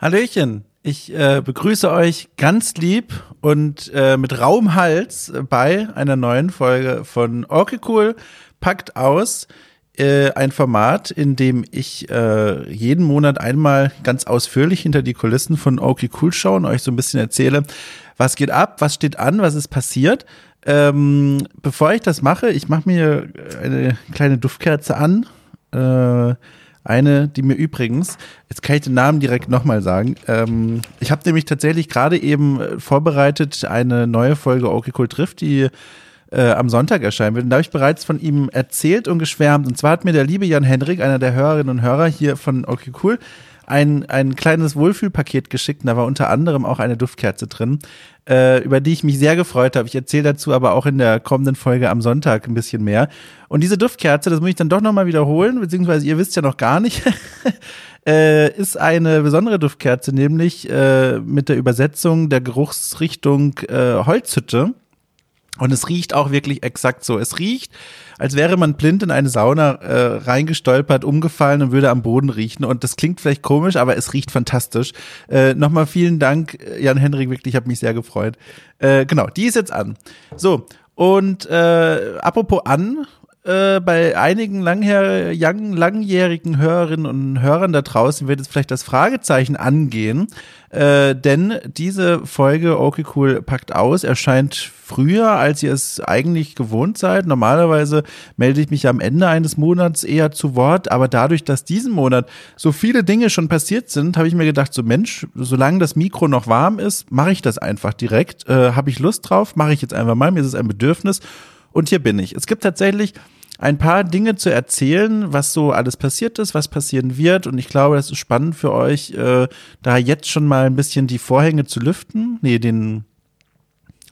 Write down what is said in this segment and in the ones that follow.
Hallöchen. Ich äh, begrüße euch ganz lieb und äh, mit rauem Hals bei einer neuen Folge von Okay Cool packt aus. Äh, ein Format, in dem ich äh, jeden Monat einmal ganz ausführlich hinter die Kulissen von Okay Cool schaue und euch so ein bisschen erzähle, was geht ab, was steht an, was ist passiert. Ähm, bevor ich das mache, ich mache mir eine kleine Duftkerze an. Äh, eine, die mir übrigens, jetzt kann ich den Namen direkt nochmal sagen. Ähm, ich habe nämlich tatsächlich gerade eben äh, vorbereitet eine neue Folge Okay Cool trifft, die äh, am Sonntag erscheinen wird. Und da habe ich bereits von ihm erzählt und geschwärmt. Und zwar hat mir der liebe Jan Henrik, einer der Hörerinnen und Hörer hier von Okay Cool, ein, ein kleines Wohlfühlpaket geschickt. Und da war unter anderem auch eine Duftkerze drin, äh, über die ich mich sehr gefreut habe. Ich erzähle dazu aber auch in der kommenden Folge am Sonntag ein bisschen mehr. Und diese Duftkerze, das muss ich dann doch nochmal wiederholen, beziehungsweise ihr wisst ja noch gar nicht, äh, ist eine besondere Duftkerze, nämlich äh, mit der Übersetzung der Geruchsrichtung äh, Holzhütte. Und es riecht auch wirklich exakt so. Es riecht, als wäre man blind in eine Sauna äh, reingestolpert, umgefallen und würde am Boden riechen. Und das klingt vielleicht komisch, aber es riecht fantastisch. Äh, Nochmal vielen Dank, Jan Henrik, wirklich, ich habe mich sehr gefreut. Äh, genau, die ist jetzt an. So, und äh, apropos an, äh, bei einigen langher, langjährigen Hörerinnen und Hörern da draußen wird jetzt vielleicht das Fragezeichen angehen, äh, denn diese Folge Okay Cool packt aus erscheint früher, als ihr es eigentlich gewohnt seid. Normalerweise melde ich mich am Ende eines Monats eher zu Wort, aber dadurch, dass diesen Monat so viele Dinge schon passiert sind, habe ich mir gedacht, so Mensch, solange das Mikro noch warm ist, mache ich das einfach direkt. Äh, habe ich Lust drauf, mache ich jetzt einfach mal, mir ist es ein Bedürfnis. Und hier bin ich. Es gibt tatsächlich ein paar Dinge zu erzählen, was so alles passiert ist, was passieren wird. Und ich glaube, das ist spannend für euch, äh, da jetzt schon mal ein bisschen die Vorhänge zu lüften. Nee, den,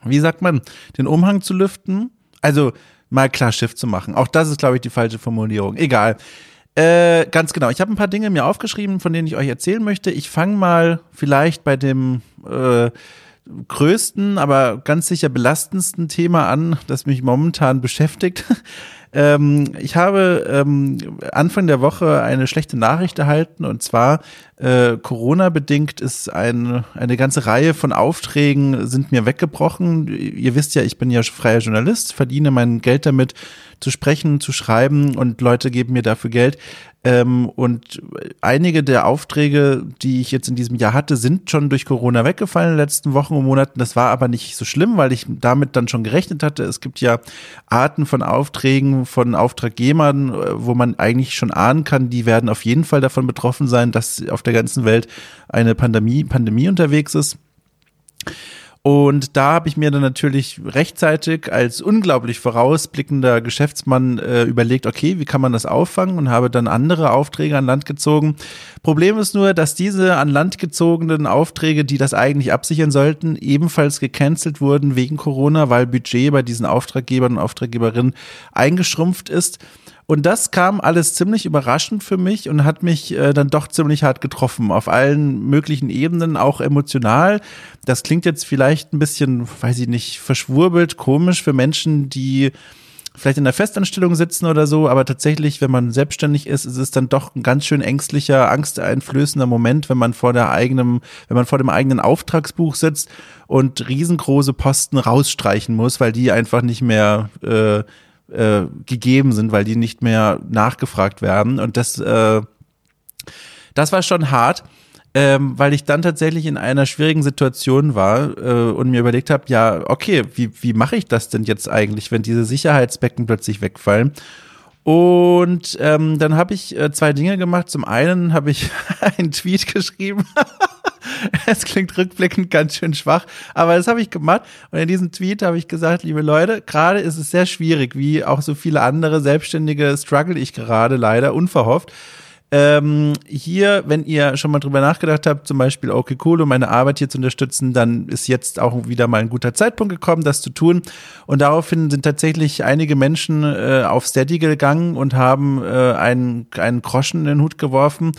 wie sagt man, den Umhang zu lüften. Also mal klar Schiff zu machen. Auch das ist, glaube ich, die falsche Formulierung. Egal. Äh, ganz genau. Ich habe ein paar Dinge mir aufgeschrieben, von denen ich euch erzählen möchte. Ich fange mal vielleicht bei dem äh, größten, aber ganz sicher belastendsten Thema an, das mich momentan beschäftigt. Ähm, ich habe ähm, Anfang der Woche eine schlechte Nachricht erhalten und zwar äh, Corona-bedingt ist ein, eine ganze Reihe von Aufträgen sind mir weggebrochen. Ihr wisst ja, ich bin ja freier Journalist, verdiene mein Geld damit zu sprechen, zu schreiben und Leute geben mir dafür Geld. Ähm, und einige der Aufträge, die ich jetzt in diesem Jahr hatte, sind schon durch Corona weggefallen in den letzten Wochen und Monaten. Das war aber nicht so schlimm, weil ich damit dann schon gerechnet hatte. Es gibt ja Arten von Aufträgen von Auftraggebern, äh, wo man eigentlich schon ahnen kann, die werden auf jeden Fall davon betroffen sein, dass auf der ganzen Welt eine Pandemie, Pandemie unterwegs ist. Und da habe ich mir dann natürlich rechtzeitig als unglaublich vorausblickender Geschäftsmann äh, überlegt, okay, wie kann man das auffangen und habe dann andere Aufträge an Land gezogen. Problem ist nur, dass diese an Land gezogenen Aufträge, die das eigentlich absichern sollten, ebenfalls gecancelt wurden wegen Corona, weil Budget bei diesen Auftraggebern und Auftraggeberinnen eingeschrumpft ist. Und das kam alles ziemlich überraschend für mich und hat mich äh, dann doch ziemlich hart getroffen, auf allen möglichen Ebenen, auch emotional. Das klingt jetzt vielleicht ein bisschen, weiß ich nicht, verschwurbelt, komisch für Menschen, die vielleicht in der Festanstellung sitzen oder so, aber tatsächlich, wenn man selbstständig ist, ist es dann doch ein ganz schön ängstlicher, angsteinflößender Moment, wenn man vor der eigenen, wenn man vor dem eigenen Auftragsbuch sitzt und riesengroße Posten rausstreichen muss, weil die einfach nicht mehr äh, äh, gegeben sind, weil die nicht mehr nachgefragt werden. Und das, äh, das war schon hart. Ähm, weil ich dann tatsächlich in einer schwierigen Situation war äh, und mir überlegt habe, ja, okay, wie, wie mache ich das denn jetzt eigentlich, wenn diese Sicherheitsbecken plötzlich wegfallen? Und ähm, dann habe ich äh, zwei Dinge gemacht. Zum einen habe ich einen Tweet geschrieben es klingt rückblickend ganz schön schwach, aber das habe ich gemacht. Und in diesem Tweet habe ich gesagt, liebe Leute, gerade ist es sehr schwierig, wie auch so viele andere Selbstständige struggle ich gerade leider unverhofft. Ähm, hier, wenn ihr schon mal drüber nachgedacht habt, zum Beispiel, okay, cool, um meine Arbeit hier zu unterstützen, dann ist jetzt auch wieder mal ein guter Zeitpunkt gekommen, das zu tun. Und daraufhin sind tatsächlich einige Menschen äh, auf Steady gegangen und haben äh, einen, einen Groschen in den Hut geworfen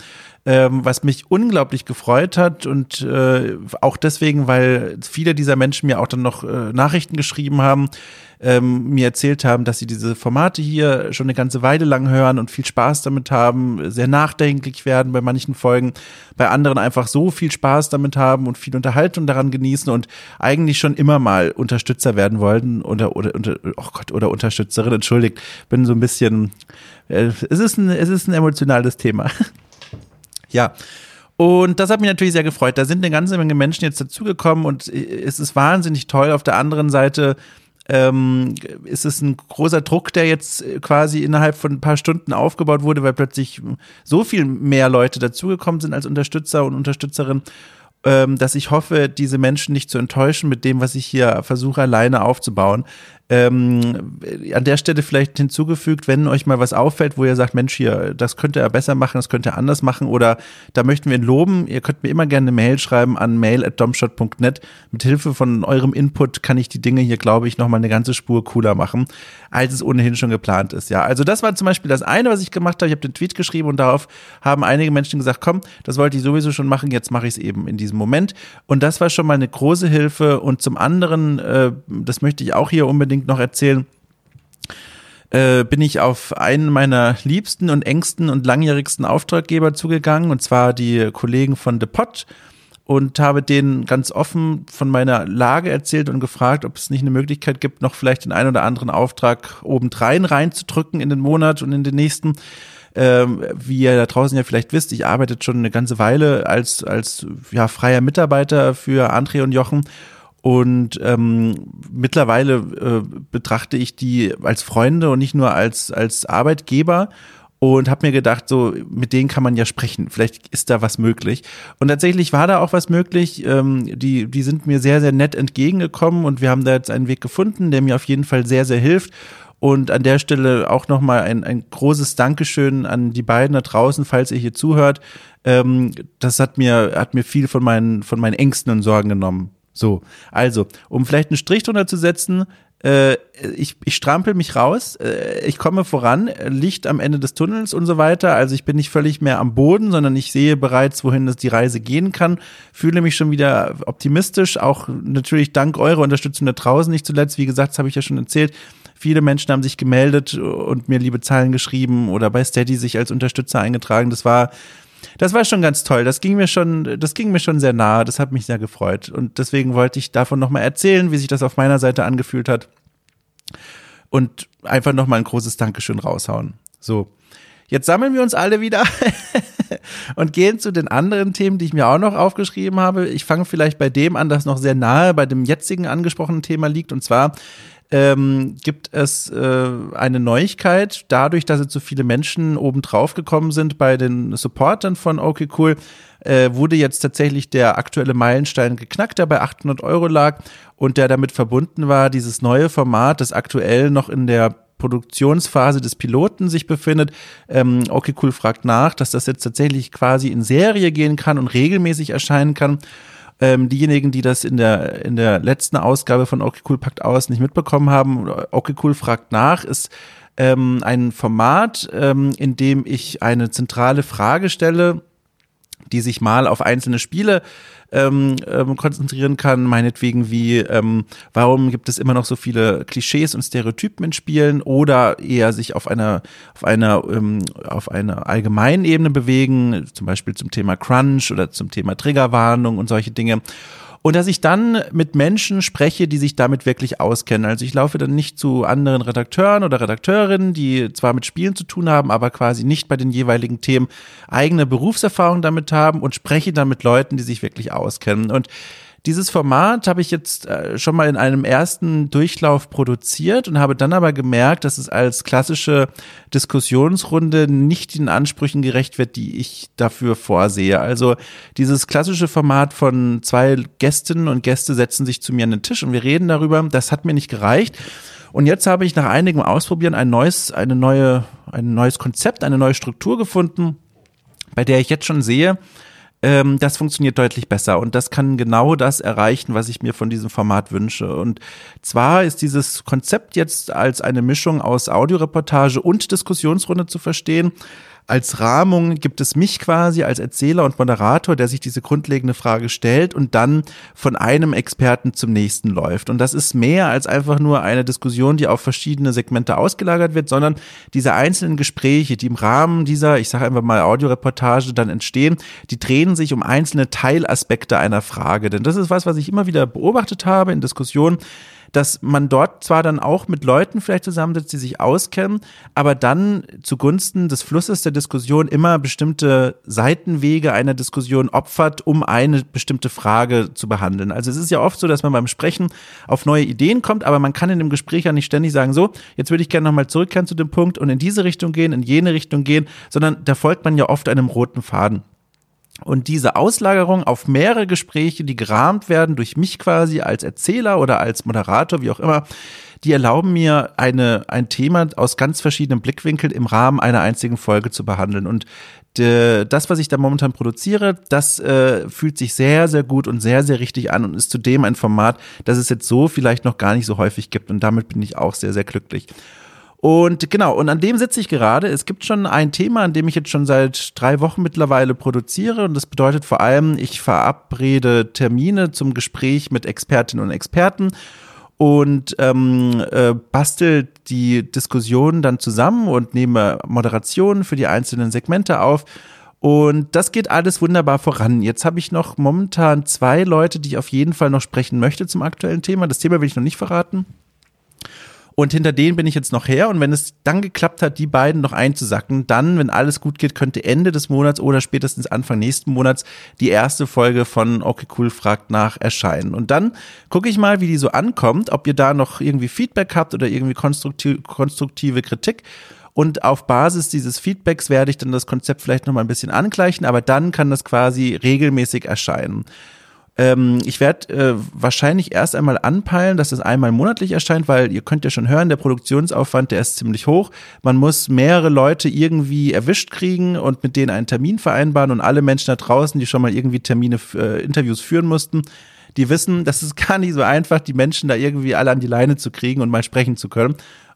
ähm, was mich unglaublich gefreut hat und äh, auch deswegen, weil viele dieser Menschen mir auch dann noch äh, Nachrichten geschrieben haben, ähm, mir erzählt haben, dass sie diese Formate hier schon eine ganze Weile lang hören und viel Spaß damit haben, sehr nachdenklich werden bei manchen Folgen, bei anderen einfach so viel Spaß damit haben und viel Unterhaltung daran genießen und eigentlich schon immer mal Unterstützer werden wollten oder oder, oder oh Gott oder Unterstützerin, entschuldigt, bin so ein bisschen äh, es ist ein es ist ein emotionales Thema. Ja. Und das hat mich natürlich sehr gefreut. Da sind eine ganze Menge Menschen jetzt dazugekommen und es ist wahnsinnig toll. Auf der anderen Seite ähm, ist es ein großer Druck, der jetzt quasi innerhalb von ein paar Stunden aufgebaut wurde, weil plötzlich so viel mehr Leute dazugekommen sind als Unterstützer und Unterstützerinnen ähm, dass ich hoffe, diese Menschen nicht zu enttäuschen mit dem, was ich hier versuche alleine aufzubauen. Ähm, an der Stelle vielleicht hinzugefügt, wenn euch mal was auffällt, wo ihr sagt, Mensch, hier, das könnte er besser machen, das könnte er anders machen oder da möchten wir ihn loben, ihr könnt mir immer gerne eine Mail schreiben an mail.domshot.net. Mit Hilfe von eurem Input kann ich die Dinge hier, glaube ich, nochmal eine ganze Spur cooler machen, als es ohnehin schon geplant ist. Ja, also das war zum Beispiel das eine, was ich gemacht habe. Ich habe den Tweet geschrieben und darauf haben einige Menschen gesagt, komm, das wollte ich sowieso schon machen, jetzt mache ich es eben in diesem Moment. Und das war schon mal eine große Hilfe. Und zum anderen, äh, das möchte ich auch hier unbedingt unbedingt noch erzählen, äh, bin ich auf einen meiner liebsten und engsten und langjährigsten Auftraggeber zugegangen, und zwar die Kollegen von The Pot und habe denen ganz offen von meiner Lage erzählt und gefragt, ob es nicht eine Möglichkeit gibt, noch vielleicht den einen oder anderen Auftrag obendrein reinzudrücken in den Monat und in den nächsten. Ähm, wie ihr da draußen ja vielleicht wisst, ich arbeite schon eine ganze Weile als, als ja, freier Mitarbeiter für André und Jochen und ähm, mittlerweile äh, betrachte ich die als Freunde und nicht nur als, als Arbeitgeber und habe mir gedacht, so mit denen kann man ja sprechen. Vielleicht ist da was möglich. Und tatsächlich war da auch was möglich. Ähm, die, die sind mir sehr, sehr nett entgegengekommen und wir haben da jetzt einen Weg gefunden, der mir auf jeden Fall sehr, sehr hilft. Und an der Stelle auch nochmal ein, ein großes Dankeschön an die beiden da draußen, falls ihr hier zuhört. Ähm, das hat mir, hat mir viel von meinen, von meinen Ängsten und Sorgen genommen. So, also, um vielleicht einen Strich drunter zu setzen, äh, ich, ich strampel mich raus, äh, ich komme voran, Licht am Ende des Tunnels und so weiter. Also ich bin nicht völlig mehr am Boden, sondern ich sehe bereits, wohin das die Reise gehen kann, fühle mich schon wieder optimistisch, auch natürlich dank eurer Unterstützung da draußen, nicht zuletzt, wie gesagt, das habe ich ja schon erzählt. Viele Menschen haben sich gemeldet und mir liebe Zeilen geschrieben oder bei Steady sich als Unterstützer eingetragen. Das war das war schon ganz toll. Das ging mir schon, das ging mir schon sehr nahe. Das hat mich sehr gefreut. Und deswegen wollte ich davon nochmal erzählen, wie sich das auf meiner Seite angefühlt hat. Und einfach nochmal ein großes Dankeschön raushauen. So. Jetzt sammeln wir uns alle wieder und gehen zu den anderen Themen, die ich mir auch noch aufgeschrieben habe. Ich fange vielleicht bei dem an, das noch sehr nahe bei dem jetzigen angesprochenen Thema liegt. Und zwar ähm, gibt es äh, eine Neuigkeit. Dadurch, dass jetzt so viele Menschen oben drauf gekommen sind bei den Supportern von Okay Cool, äh, wurde jetzt tatsächlich der aktuelle Meilenstein geknackt, der bei 800 Euro lag und der damit verbunden war, dieses neue Format, das aktuell noch in der Produktionsphase des Piloten sich befindet. Ähm, okay, cool fragt nach, dass das jetzt tatsächlich quasi in Serie gehen kann und regelmäßig erscheinen kann. Ähm, diejenigen, die das in der, in der letzten Ausgabe von Okay Cool packt aus nicht mitbekommen haben, Okay Cool fragt nach, ist ähm, ein Format, ähm, in dem ich eine zentrale Frage stelle, die sich mal auf einzelne Spiele ähm, ähm, konzentrieren kann, meinetwegen wie, ähm, warum gibt es immer noch so viele Klischees und Stereotypen in Spielen oder eher sich auf einer, auf einer, ähm, auf einer allgemeinen Ebene bewegen, zum Beispiel zum Thema Crunch oder zum Thema Triggerwarnung und solche Dinge und dass ich dann mit Menschen spreche, die sich damit wirklich auskennen. Also ich laufe dann nicht zu anderen Redakteuren oder Redakteurinnen, die zwar mit Spielen zu tun haben, aber quasi nicht bei den jeweiligen Themen eigene Berufserfahrung damit haben und spreche dann mit Leuten, die sich wirklich auskennen. Und dieses Format habe ich jetzt äh, schon mal in einem ersten Durchlauf produziert und habe dann aber gemerkt, dass es als klassische Diskussionsrunde nicht den Ansprüchen gerecht wird, die ich dafür vorsehe. Also dieses klassische Format von zwei Gästinnen und Gäste setzen sich zu mir an den Tisch und wir reden darüber, das hat mir nicht gereicht. Und jetzt habe ich nach einigem Ausprobieren ein neues, eine neue, ein neues Konzept, eine neue Struktur gefunden, bei der ich jetzt schon sehe, ähm, das funktioniert deutlich besser und das kann genau das erreichen, was ich mir von diesem Format wünsche. Und zwar ist dieses Konzept jetzt als eine Mischung aus Audioreportage und Diskussionsrunde zu verstehen. Als Rahmung gibt es mich quasi als Erzähler und Moderator, der sich diese grundlegende Frage stellt und dann von einem Experten zum nächsten läuft. Und das ist mehr als einfach nur eine Diskussion, die auf verschiedene Segmente ausgelagert wird, sondern diese einzelnen Gespräche, die im Rahmen dieser, ich sage einfach mal Audioreportage dann entstehen, die drehen sich um einzelne Teilaspekte einer Frage. Denn das ist was, was ich immer wieder beobachtet habe in Diskussionen dass man dort zwar dann auch mit Leuten vielleicht zusammensitzt, die sich auskennen, aber dann zugunsten des Flusses der Diskussion immer bestimmte Seitenwege einer Diskussion opfert, um eine bestimmte Frage zu behandeln. Also es ist ja oft so, dass man beim Sprechen auf neue Ideen kommt, aber man kann in dem Gespräch ja nicht ständig sagen, so, jetzt würde ich gerne nochmal zurückkehren zu dem Punkt und in diese Richtung gehen, in jene Richtung gehen, sondern da folgt man ja oft einem roten Faden. Und diese Auslagerung auf mehrere Gespräche, die gerahmt werden durch mich quasi als Erzähler oder als Moderator, wie auch immer, die erlauben mir eine, ein Thema aus ganz verschiedenen Blickwinkeln im Rahmen einer einzigen Folge zu behandeln. Und de, das, was ich da momentan produziere, das äh, fühlt sich sehr, sehr gut und sehr, sehr richtig an und ist zudem ein Format, das es jetzt so vielleicht noch gar nicht so häufig gibt. Und damit bin ich auch sehr, sehr glücklich. Und genau, und an dem sitze ich gerade. Es gibt schon ein Thema, an dem ich jetzt schon seit drei Wochen mittlerweile produziere. Und das bedeutet vor allem, ich verabrede Termine zum Gespräch mit Expertinnen und Experten und ähm, äh, bastel die Diskussion dann zusammen und nehme Moderationen für die einzelnen Segmente auf. Und das geht alles wunderbar voran. Jetzt habe ich noch momentan zwei Leute, die ich auf jeden Fall noch sprechen möchte zum aktuellen Thema. Das Thema will ich noch nicht verraten. Und hinter denen bin ich jetzt noch her. Und wenn es dann geklappt hat, die beiden noch einzusacken, dann, wenn alles gut geht, könnte Ende des Monats oder spätestens Anfang nächsten Monats die erste Folge von Okay Cool fragt nach erscheinen. Und dann gucke ich mal, wie die so ankommt, ob ihr da noch irgendwie Feedback habt oder irgendwie konstruktive, Kritik. Und auf Basis dieses Feedbacks werde ich dann das Konzept vielleicht noch mal ein bisschen angleichen, aber dann kann das quasi regelmäßig erscheinen. Ähm, ich werde äh, wahrscheinlich erst einmal anpeilen, dass es einmal monatlich erscheint, weil ihr könnt ja schon hören, der Produktionsaufwand, der ist ziemlich hoch. Man muss mehrere Leute irgendwie erwischt kriegen und mit denen einen Termin vereinbaren und alle Menschen da draußen, die schon mal irgendwie Termine, äh, Interviews führen mussten, die wissen, das ist gar nicht so einfach, die Menschen da irgendwie alle an die Leine zu kriegen und mal sprechen zu können.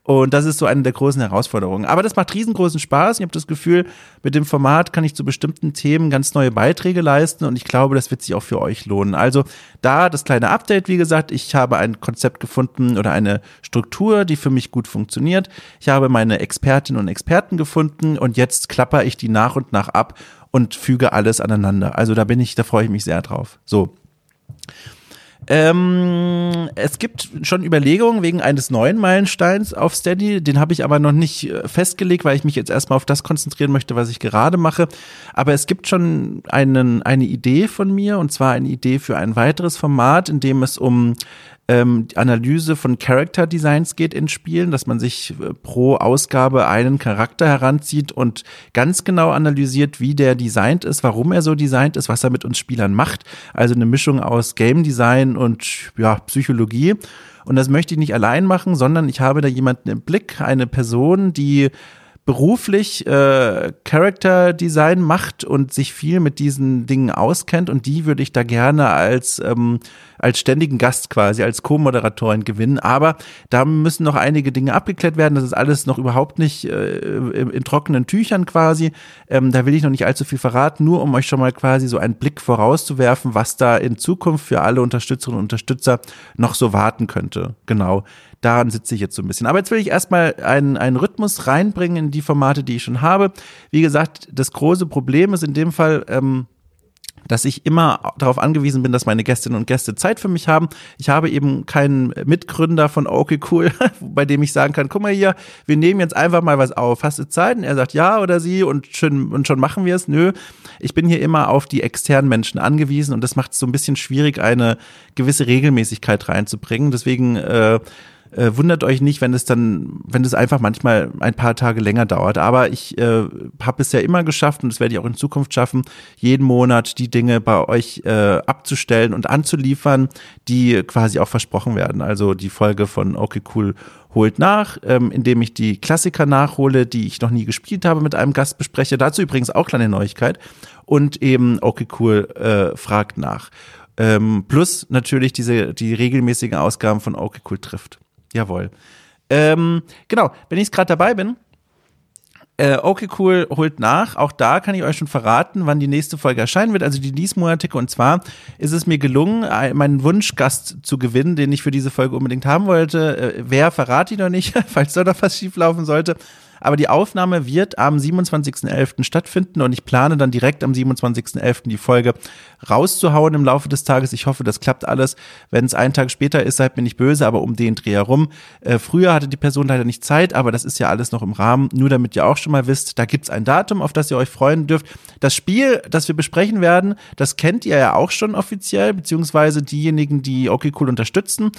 Und das ist so eine der großen Herausforderungen. Aber das macht riesengroßen Spaß. Ich habe das Gefühl, mit dem Format kann ich zu bestimmten Themen ganz neue Beiträge leisten und ich glaube, das wird sich auch für euch lohnen. Also da das kleine Update, wie gesagt, ich habe ein Konzept gefunden oder eine Struktur, die für mich gut funktioniert. Ich habe meine Expertinnen und Experten gefunden und jetzt klapper ich die nach und nach ab und füge alles aneinander. Also da bin ich, da freue ich mich sehr drauf. So. Ähm, es gibt schon Überlegungen wegen eines neuen Meilensteins auf Steady. Den habe ich aber noch nicht äh, festgelegt, weil ich mich jetzt erstmal auf das konzentrieren möchte, was ich gerade mache. Aber es gibt schon einen, eine Idee von mir und zwar eine Idee für ein weiteres Format, in dem es um ähm, Analyse von Character Designs geht in Spielen, dass man sich äh, pro Ausgabe einen Charakter heranzieht und ganz genau analysiert, wie der designt ist, warum er so designt ist, was er mit uns Spielern macht. Also eine Mischung aus Game Design und ja, Psychologie. Und das möchte ich nicht allein machen, sondern ich habe da jemanden im Blick, eine Person, die beruflich äh, Character Design macht und sich viel mit diesen Dingen auskennt und die würde ich da gerne als ähm, als ständigen Gast quasi als Co-Moderatorin gewinnen. Aber da müssen noch einige Dinge abgeklärt werden. Das ist alles noch überhaupt nicht äh, in, trockenen Tüchern quasi. Ähm, da will ich noch nicht allzu viel verraten, nur um euch schon mal quasi so einen Blick vorauszuwerfen, was da in Zukunft für alle Unterstützerinnen und Unterstützer noch so warten könnte. Genau daran sitze ich jetzt so ein bisschen. Aber jetzt will ich erstmal einen, einen Rhythmus reinbringen in die Formate, die ich schon habe. Wie gesagt, das große Problem ist in dem Fall, ähm, dass ich immer darauf angewiesen bin, dass meine Gästinnen und Gäste Zeit für mich haben. Ich habe eben keinen Mitgründer von Okay Cool, bei dem ich sagen kann, guck mal hier, wir nehmen jetzt einfach mal was auf. Hast du Zeit? Und er sagt ja oder sie und schon, und schon machen wir es. Nö, ich bin hier immer auf die externen Menschen angewiesen und das macht es so ein bisschen schwierig, eine gewisse Regelmäßigkeit reinzubringen. Deswegen äh, äh, wundert euch nicht, wenn es dann, wenn es einfach manchmal ein paar Tage länger dauert. Aber ich äh, habe es ja immer geschafft und das werde ich auch in Zukunft schaffen, jeden Monat die Dinge bei euch äh, abzustellen und anzuliefern, die quasi auch versprochen werden. Also die Folge von Okay Cool holt nach, ähm, indem ich die Klassiker nachhole, die ich noch nie gespielt habe, mit einem Gast bespreche. Dazu übrigens auch kleine Neuigkeit. Und eben Okay Cool äh, fragt nach. Ähm, plus natürlich diese die regelmäßigen Ausgaben von Okay Cool trifft. Jawohl. Ähm, genau, wenn ich gerade dabei bin, Äh, okay, cool, holt nach. Auch da kann ich euch schon verraten, wann die nächste Folge erscheinen wird, also die diesmonatige. Und zwar ist es mir gelungen, meinen Wunschgast zu gewinnen, den ich für diese Folge unbedingt haben wollte. Äh, wer verrate ich noch nicht, falls da noch was schieflaufen sollte. Aber die Aufnahme wird am 27.11. stattfinden und ich plane dann direkt am 27.11. die Folge rauszuhauen im Laufe des Tages. Ich hoffe, das klappt alles. Wenn es einen Tag später ist, seid mir nicht böse, aber um den Dreh herum. Äh, früher hatte die Person leider nicht Zeit, aber das ist ja alles noch im Rahmen. Nur damit ihr auch schon mal wisst, da gibt's ein Datum, auf das ihr euch freuen dürft. Das Spiel, das wir besprechen werden, das kennt ihr ja auch schon offiziell, beziehungsweise diejenigen, die okay unterstützen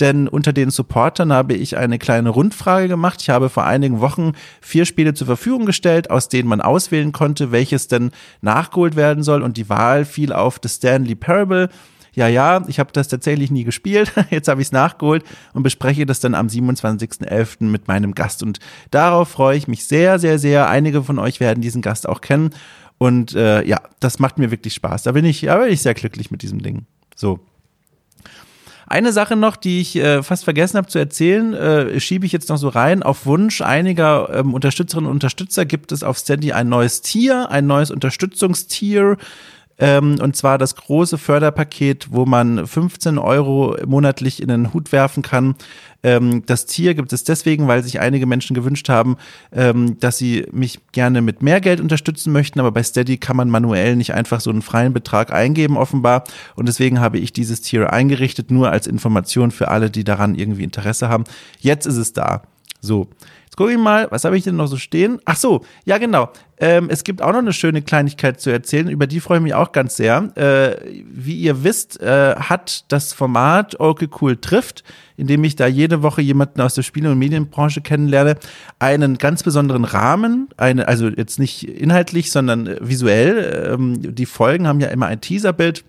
denn unter den Supportern habe ich eine kleine Rundfrage gemacht. Ich habe vor einigen Wochen vier Spiele zur Verfügung gestellt, aus denen man auswählen konnte, welches denn nachgeholt werden soll und die Wahl fiel auf The Stanley Parable. Ja, ja, ich habe das tatsächlich nie gespielt. Jetzt habe ich es nachgeholt und bespreche das dann am 27.11. mit meinem Gast. Und darauf freue ich mich sehr, sehr, sehr. Einige von euch werden diesen Gast auch kennen. Und äh, ja, das macht mir wirklich Spaß. Da bin ich, da bin ich sehr glücklich mit diesem Ding. So. Eine Sache noch, die ich äh, fast vergessen habe zu erzählen, äh, schiebe ich jetzt noch so rein. Auf Wunsch einiger ähm, Unterstützerinnen und Unterstützer gibt es auf Steady ein neues Tier, ein neues Unterstützungstier. Ähm, und zwar das große Förderpaket, wo man 15 Euro monatlich in den Hut werfen kann. Ähm, das Tier gibt es deswegen, weil sich einige Menschen gewünscht haben, ähm, dass sie mich gerne mit mehr Geld unterstützen möchten. Aber bei Steady kann man manuell nicht einfach so einen freien Betrag eingeben, offenbar. Und deswegen habe ich dieses Tier eingerichtet, nur als Information für alle, die daran irgendwie Interesse haben. Jetzt ist es da. So. Jetzt gucke ich mal, was habe ich denn noch so stehen? Ach so, ja genau. Ähm, es gibt auch noch eine schöne Kleinigkeit zu erzählen, über die freue ich mich auch ganz sehr. Äh, wie ihr wisst, äh, hat das Format Okay Cool trifft, in dem ich da jede Woche jemanden aus der Spiele- und Medienbranche kennenlerne, einen ganz besonderen Rahmen, eine, also jetzt nicht inhaltlich, sondern visuell. Ähm, die Folgen haben ja immer ein Teaserbild.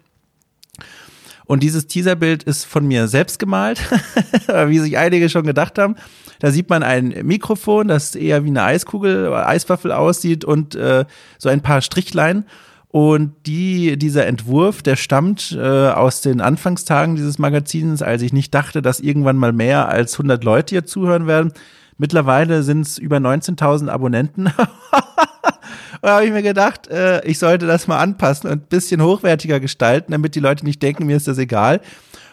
Und dieses Teaserbild ist von mir selbst gemalt, wie sich einige schon gedacht haben. Da sieht man ein Mikrofon, das eher wie eine Eiskugel, Eiswaffel aussieht und äh, so ein paar Strichlein. Und die, dieser Entwurf, der stammt äh, aus den Anfangstagen dieses Magazins, als ich nicht dachte, dass irgendwann mal mehr als 100 Leute hier zuhören werden. Mittlerweile sind es über 19.000 Abonnenten. da habe ich mir gedacht, äh, ich sollte das mal anpassen und ein bisschen hochwertiger gestalten, damit die Leute nicht denken, mir ist das egal.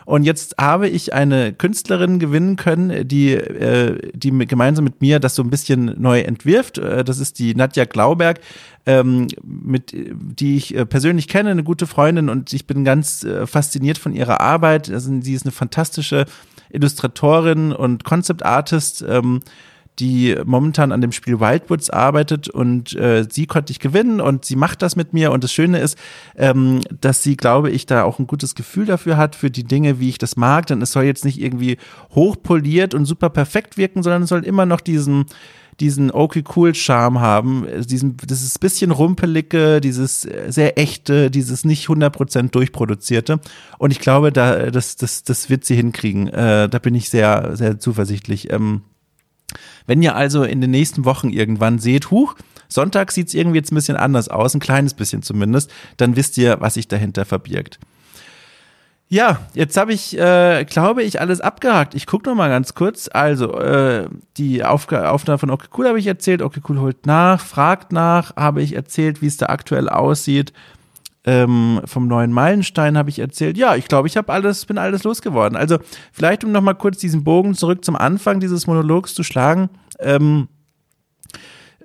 Und jetzt habe ich eine Künstlerin gewinnen können, die, äh, die gemeinsam mit mir das so ein bisschen neu entwirft. Äh, das ist die Nadja Glauberg, ähm, mit, die ich äh, persönlich kenne, eine gute Freundin und ich bin ganz äh, fasziniert von ihrer Arbeit. Also, sie ist eine fantastische Illustratorin und Concept Artist. Ähm, die momentan an dem Spiel Wildwoods arbeitet und äh, sie konnte ich gewinnen und sie macht das mit mir und das Schöne ist, ähm, dass sie, glaube ich, da auch ein gutes Gefühl dafür hat, für die Dinge, wie ich das mag, denn es soll jetzt nicht irgendwie hochpoliert und super perfekt wirken, sondern es soll immer noch diesen diesen okay cool Charme haben, diesen dieses bisschen rumpelige, dieses sehr echte, dieses nicht 100% durchproduzierte und ich glaube, da das das das wird sie hinkriegen. Äh, da bin ich sehr sehr zuversichtlich. Ähm, wenn ihr also in den nächsten Wochen irgendwann seht, huch, Sonntag sieht es irgendwie jetzt ein bisschen anders aus, ein kleines bisschen zumindest, dann wisst ihr, was sich dahinter verbirgt. Ja, jetzt habe ich, äh, glaube ich, alles abgehakt. Ich gucke noch mal ganz kurz. Also, äh, die Aufga Aufnahme von Okay habe ich erzählt. Okay holt nach, fragt nach, habe ich erzählt, wie es da aktuell aussieht. Ähm, vom neuen Meilenstein habe ich erzählt. Ja, ich glaube, ich habe alles, bin alles losgeworden. Also vielleicht um noch mal kurz diesen Bogen zurück zum Anfang dieses Monologs zu schlagen. Ähm,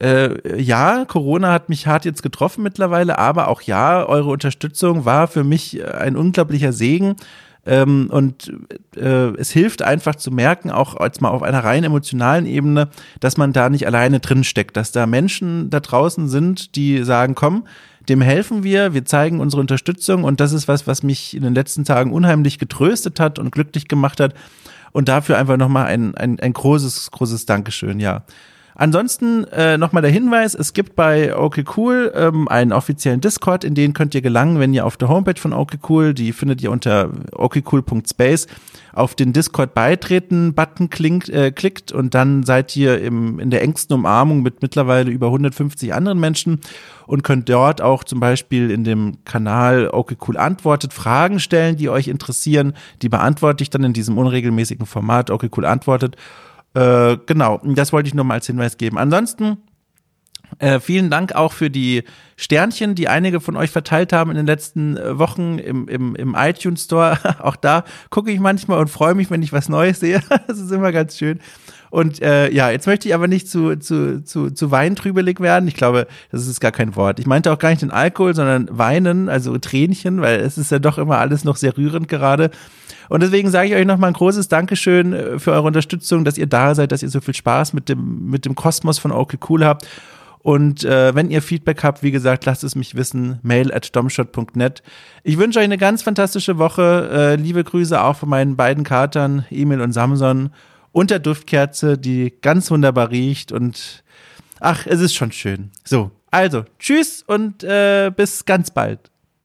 äh, ja, Corona hat mich hart jetzt getroffen mittlerweile, aber auch ja, eure Unterstützung war für mich ein unglaublicher Segen. Ähm, und äh, es hilft einfach zu merken, auch jetzt mal auf einer rein emotionalen Ebene, dass man da nicht alleine drin steckt, dass da Menschen da draußen sind, die sagen, komm, dem helfen wir, wir zeigen unsere Unterstützung und das ist was, was mich in den letzten Tagen unheimlich getröstet hat und glücklich gemacht hat. Und dafür einfach nochmal ein, ein, ein großes, großes Dankeschön, ja. Ansonsten äh, nochmal der Hinweis, es gibt bei OK Cool ähm, einen offiziellen Discord, in den könnt ihr gelangen, wenn ihr auf der Homepage von OK Cool, die findet ihr unter okcool.space, auf den Discord beitreten Button klingt, äh, klickt und dann seid ihr im, in der engsten Umarmung mit mittlerweile über 150 anderen Menschen und könnt dort auch zum Beispiel in dem Kanal OK Cool antwortet Fragen stellen, die euch interessieren. Die beantworte ich dann in diesem unregelmäßigen Format OK Cool antwortet. Äh, genau, das wollte ich nur mal als Hinweis geben. Ansonsten Äh, vielen Dank auch für die Sternchen, die einige von euch verteilt haben in den letzten äh, Wochen im, im, im iTunes Store. auch da gucke ich manchmal und freue mich, wenn ich was Neues sehe. das ist immer ganz schön. Und äh, ja, jetzt möchte ich aber nicht zu, zu, zu, zu weintrübelig werden. Ich glaube, das ist gar kein Wort. Ich meinte auch gar nicht den Alkohol, sondern Weinen, also Tränchen, weil es ist ja doch immer alles noch sehr rührend gerade. Und deswegen sage ich euch nochmal ein großes Dankeschön äh, für eure Unterstützung, dass ihr da seid, dass ihr so viel Spaß mit dem, mit dem Kosmos von Okay Cool habt. Und äh, wenn ihr Feedback habt, wie gesagt, lasst es mich wissen. Mail at domshot.net. Ich wünsche euch eine ganz fantastische Woche. Äh, liebe Grüße auch von meinen beiden Katern, Emil und Samson. Und der Duftkerze, die ganz wunderbar riecht. Und ach, es ist schon schön. So, also, tschüss und äh, bis ganz bald.